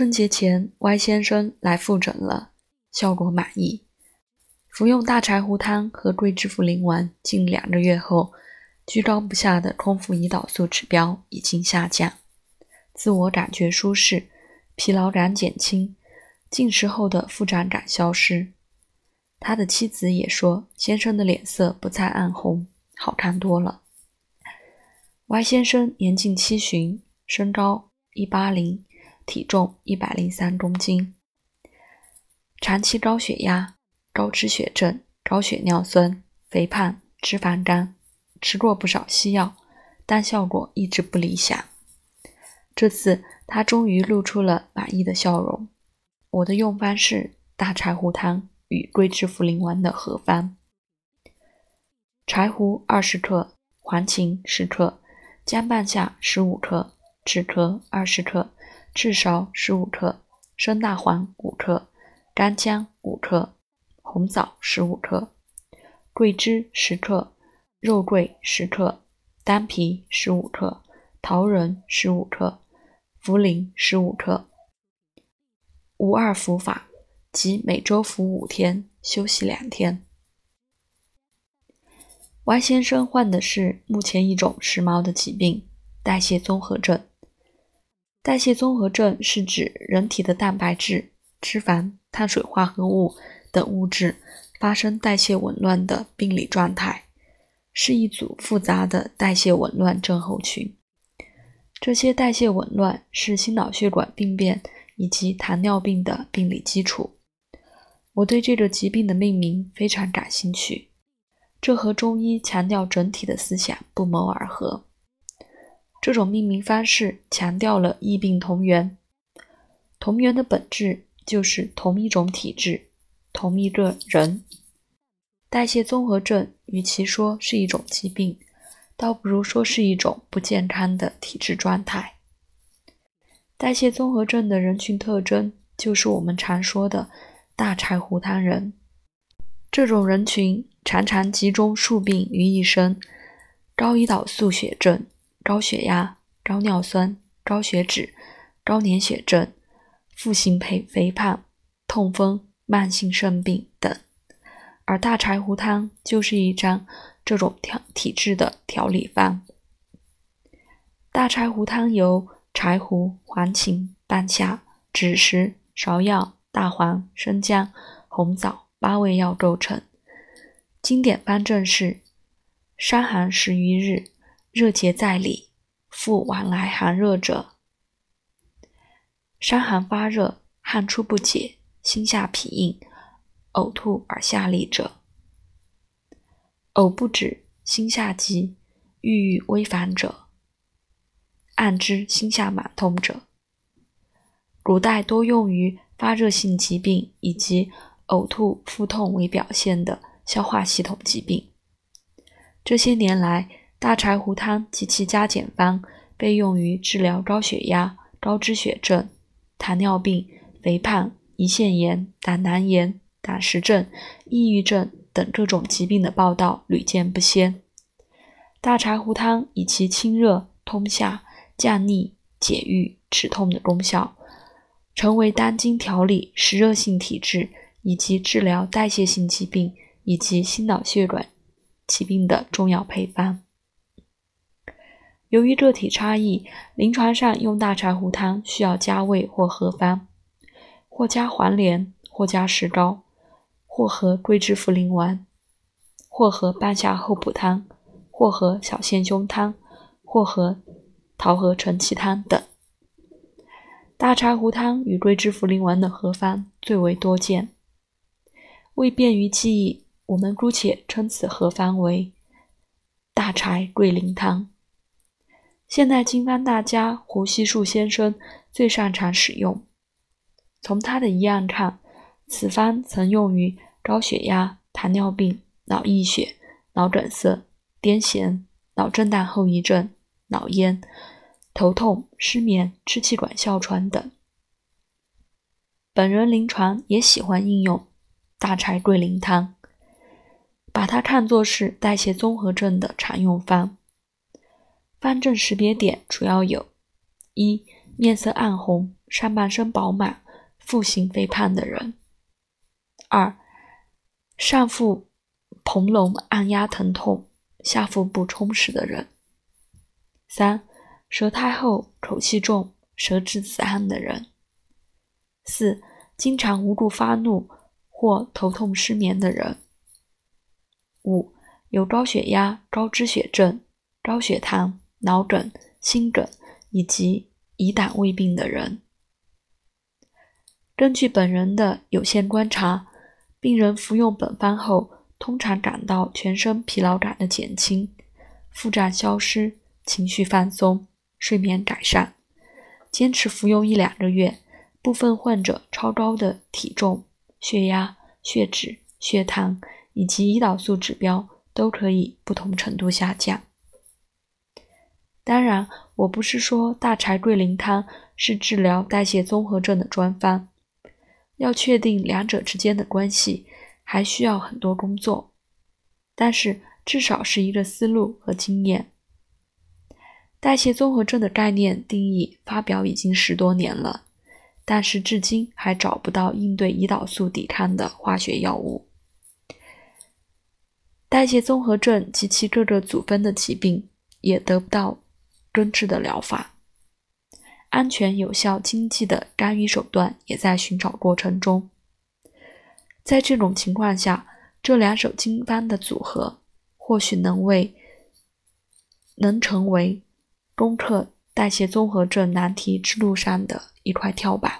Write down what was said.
春节前，Y 先生来复诊了，效果满意。服用大柴胡汤和桂枝茯苓丸近两个月后，居高不下的空腹胰岛素指标已经下降，自我感觉舒适，疲劳感减轻，进食后的腹胀感消失。他的妻子也说，先生的脸色不再暗红，好看多了。Y 先生年近七旬，身高一八零。体重一百零三公斤，长期高血压、高脂血症、高血尿酸、肥胖、脂肪肝，吃过不少西药，但效果一直不理想。这次他终于露出了满意的笑容。我的用方是大柴胡汤与桂枝茯苓丸的合方：柴胡二十克，黄芩十克，姜半夏十五克，止咳二十克。赤芍十五克，生大黄五克，干姜五克，红枣十五克，桂枝十克，肉桂十克，丹皮十五克，桃仁十五克，茯苓十五克。无二服法，即每周服五天，休息两天。Y 先生患的是目前一种时髦的疾病——代谢综合症。代谢综合症是指人体的蛋白质、脂肪、碳水化合物等物质发生代谢紊乱的病理状态，是一组复杂的代谢紊乱症候群。这些代谢紊乱是心脑血管病变以及糖尿病的病理基础。我对这个疾病的命名非常感兴趣，这和中医强调整体的思想不谋而合。这种命名方式强调了异病同源，同源的本质就是同一种体质，同一个人。代谢综合症与其说是一种疾病，倒不如说是一种不健康的体质状态。代谢综合症的人群特征就是我们常说的大柴胡汤人。这种人群常常集中数病于一身：高胰岛素血症。高血压、高尿酸、高血脂、高粘血症、腹型肥肥胖、痛风、慢性肾病等，而大柴胡汤就是一张这种调体质的调理方。大柴胡汤由柴胡、黄芩、半夏、枳实、芍药、大黄、生姜、红枣八味药构成。经典方正是：伤寒十余日。热结在里，腹往来寒热者，伤寒发热，汗出不解，心下痞硬，呕吐而下痢者，呕不止，心下急，郁郁微烦者，按之心下满痛者。古代多用于发热性疾病以及呕吐、腹痛为表现的消化系统疾病。这些年来，大柴胡汤及其加减方被用于治疗高血压、高脂血症、糖尿病、肥胖、胰腺炎、胆囊炎、胆石症、抑郁症等各种疾病的报道屡见不鲜。大柴胡汤以其清热、通下、降逆、解郁、止痛的功效，成为当今调理湿热性体质以及治疗代谢性疾病以及心脑血管疾病的重要配方。由于个体差异，临床上用大柴胡汤需要加味或合方，或加黄连，或加石膏，或和桂枝茯苓丸，或和半夏厚朴汤，或和小线胸汤，或和桃核承气汤等。大柴胡汤与桂枝茯苓丸的合方最为多见。为便于记忆，我们姑且称此合方为大柴桂林汤。现代经方大家胡锡树先生最擅长使用。从他的医案看，此方曾用于高血压、糖尿病、脑溢血、脑梗塞、癫痫、脑震荡后遗症、脑炎、头痛、失眠、支气管哮喘等。本人临床也喜欢应用大柴桂林汤，把它看作是代谢综合症的常用方。方正识别点主要有：一、面色暗红、上半身饱满、腹型肥胖的人；二、上腹膨隆、按压疼痛、下腹部充实的人；三、舌苔厚、口气重、舌质紫暗的人；四、经常无故发怒或头痛失眠的人；五、有高血压、高脂血症、高血糖、脑梗、心梗以及。胰胆胃病的人，根据本人的有限观察，病人服用本方后，通常感到全身疲劳感的减轻、腹胀消失、情绪放松、睡眠改善。坚持服用一两个月，部分患者超高的体重、血压、血脂、血糖以及胰岛素指标都可以不同程度下降。当然，我不是说大柴桂林汤是治疗代谢综合症的专方，要确定两者之间的关系，还需要很多工作。但是至少是一个思路和经验。代谢综合症的概念定义发表已经十多年了，但是至今还找不到应对胰岛素抵抗的化学药物。代谢综合症及其各个组分的疾病也得不到。根治的疗法，安全、有效、经济的干预手段也在寻找过程中。在这种情况下，这两手经方的组合或许能为能成为攻克代谢综合症难题之路上的一块跳板。